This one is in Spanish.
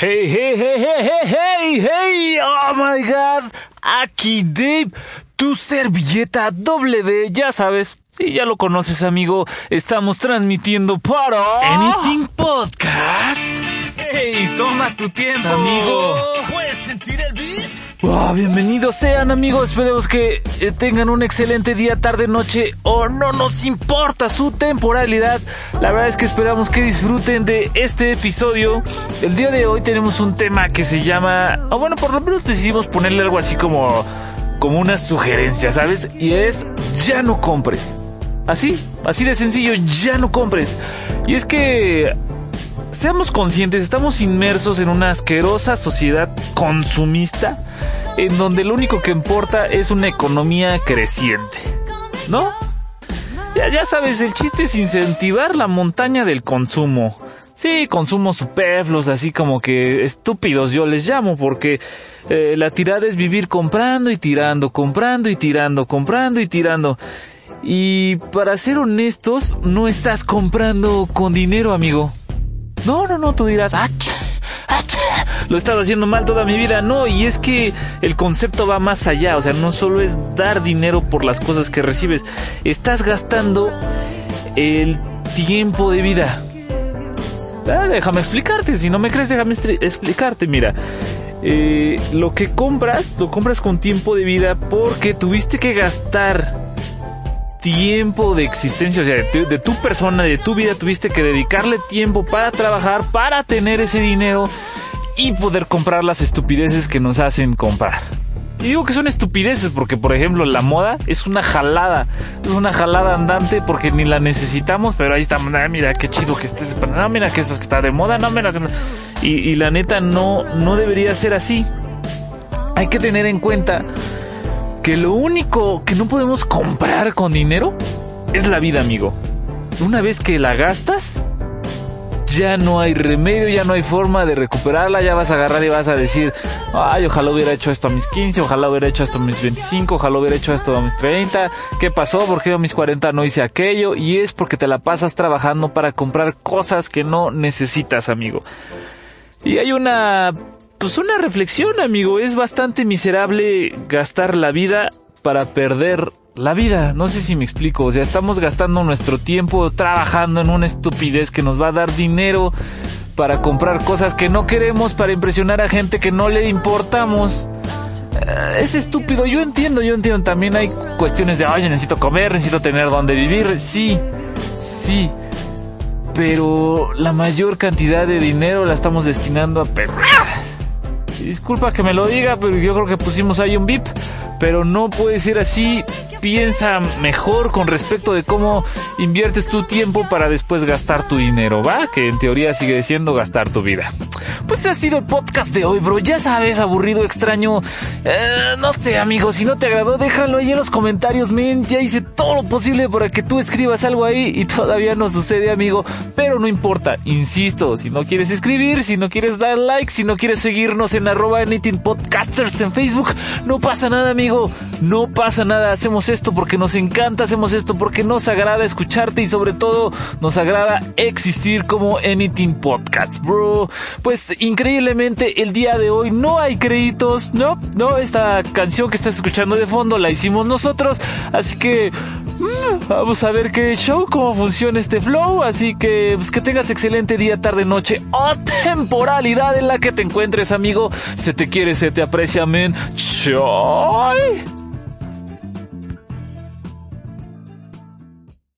Hey, hey, hey, hey, hey, hey, hey, oh my god, aquí Dave, tu servilleta doble D, ya sabes, sí, ya lo conoces amigo, estamos transmitiendo para Anything Podcast. Hey, toma tu tiempo, amigo. ¿Puedes sentir el beat? Oh, bienvenidos sean amigos, esperemos que eh, tengan un excelente día, tarde, noche o no nos importa su temporalidad. La verdad es que esperamos que disfruten de este episodio. El día de hoy tenemos un tema que se llama, o bueno, por lo menos decidimos ponerle algo así como, como una sugerencia, ¿sabes? Y es, ya no compres. Así, así de sencillo, ya no compres. Y es que seamos conscientes, estamos inmersos en una asquerosa sociedad consumista en donde lo único que importa es una economía creciente. ¿No? Ya, ya sabes, el chiste es incentivar la montaña del consumo. Sí, consumo superfluos, así como que estúpidos yo les llamo, porque eh, la tirada es vivir comprando y tirando, comprando y tirando, comprando y tirando. Y para ser honestos, no estás comprando con dinero, amigo. No, no, no, tú dirás, ¡ach! ¡ach! Lo he estado haciendo mal toda mi vida. No, y es que el concepto va más allá. O sea, no solo es dar dinero por las cosas que recibes. Estás gastando el tiempo de vida. Ah, déjame explicarte. Si no me crees, déjame explicarte. Mira, eh, lo que compras, lo compras con tiempo de vida porque tuviste que gastar tiempo de existencia, o sea, de, tu persona, de tu vida, tuviste que dedicarle tiempo para trabajar, para tener ese dinero y poder comprar las estupideces que nos hacen comprar. Y digo que son estupideces porque, por ejemplo, la moda es una jalada, es una jalada andante porque ni la necesitamos, pero ahí estamos, ah, mira qué chido que estés, no, mira que eso que está de moda, no, mira. Y, y la neta no, no debería ser así. Hay que tener en cuenta que lo único que no podemos comprar con dinero es la vida, amigo. Una vez que la gastas, ya no hay remedio, ya no hay forma de recuperarla, ya vas a agarrar y vas a decir, ay, ojalá hubiera hecho esto a mis 15, ojalá hubiera hecho esto a mis 25, ojalá hubiera hecho esto a mis 30, ¿qué pasó? ¿Por qué a mis 40 no hice aquello? Y es porque te la pasas trabajando para comprar cosas que no necesitas, amigo. Y hay una pues una reflexión, amigo. Es bastante miserable gastar la vida para perder la vida. No sé si me explico. O sea, estamos gastando nuestro tiempo trabajando en una estupidez que nos va a dar dinero para comprar cosas que no queremos, para impresionar a gente que no le importamos. Es estúpido, yo entiendo, yo entiendo. También hay cuestiones de, oye, necesito comer, necesito tener donde vivir. Sí, sí. Pero la mayor cantidad de dinero la estamos destinando a perder. Disculpa que me lo diga, pero yo creo que pusimos ahí un VIP. Pero no puede ser así. Piensa mejor con respecto de cómo inviertes tu tiempo para después gastar tu dinero, ¿va? Que en teoría sigue siendo gastar tu vida. Pues ha sido el podcast de hoy, bro. Ya sabes, aburrido, extraño. Eh, no sé, amigo, si no te agradó, déjalo ahí en los comentarios, men. Ya hice todo lo posible para que tú escribas algo ahí y todavía no sucede, amigo. Pero no importa, insisto, si no quieres escribir, si no quieres dar like, si no quieres seguirnos en arroba anything podcasters en Facebook, no pasa nada, amigo. No pasa nada. Hacemos esto porque nos encanta, hacemos esto porque nos agrada escucharte y sobre todo nos agrada existir como Anything Podcast, bro. Pues increíblemente el día de hoy no hay créditos, no, no, esta canción que estás escuchando de fondo la hicimos nosotros, así que vamos a ver qué show, cómo funciona este flow, así que pues, que tengas excelente día, tarde, noche o temporalidad en la que te encuentres, amigo. Se te quiere, se te aprecia, men. Chai.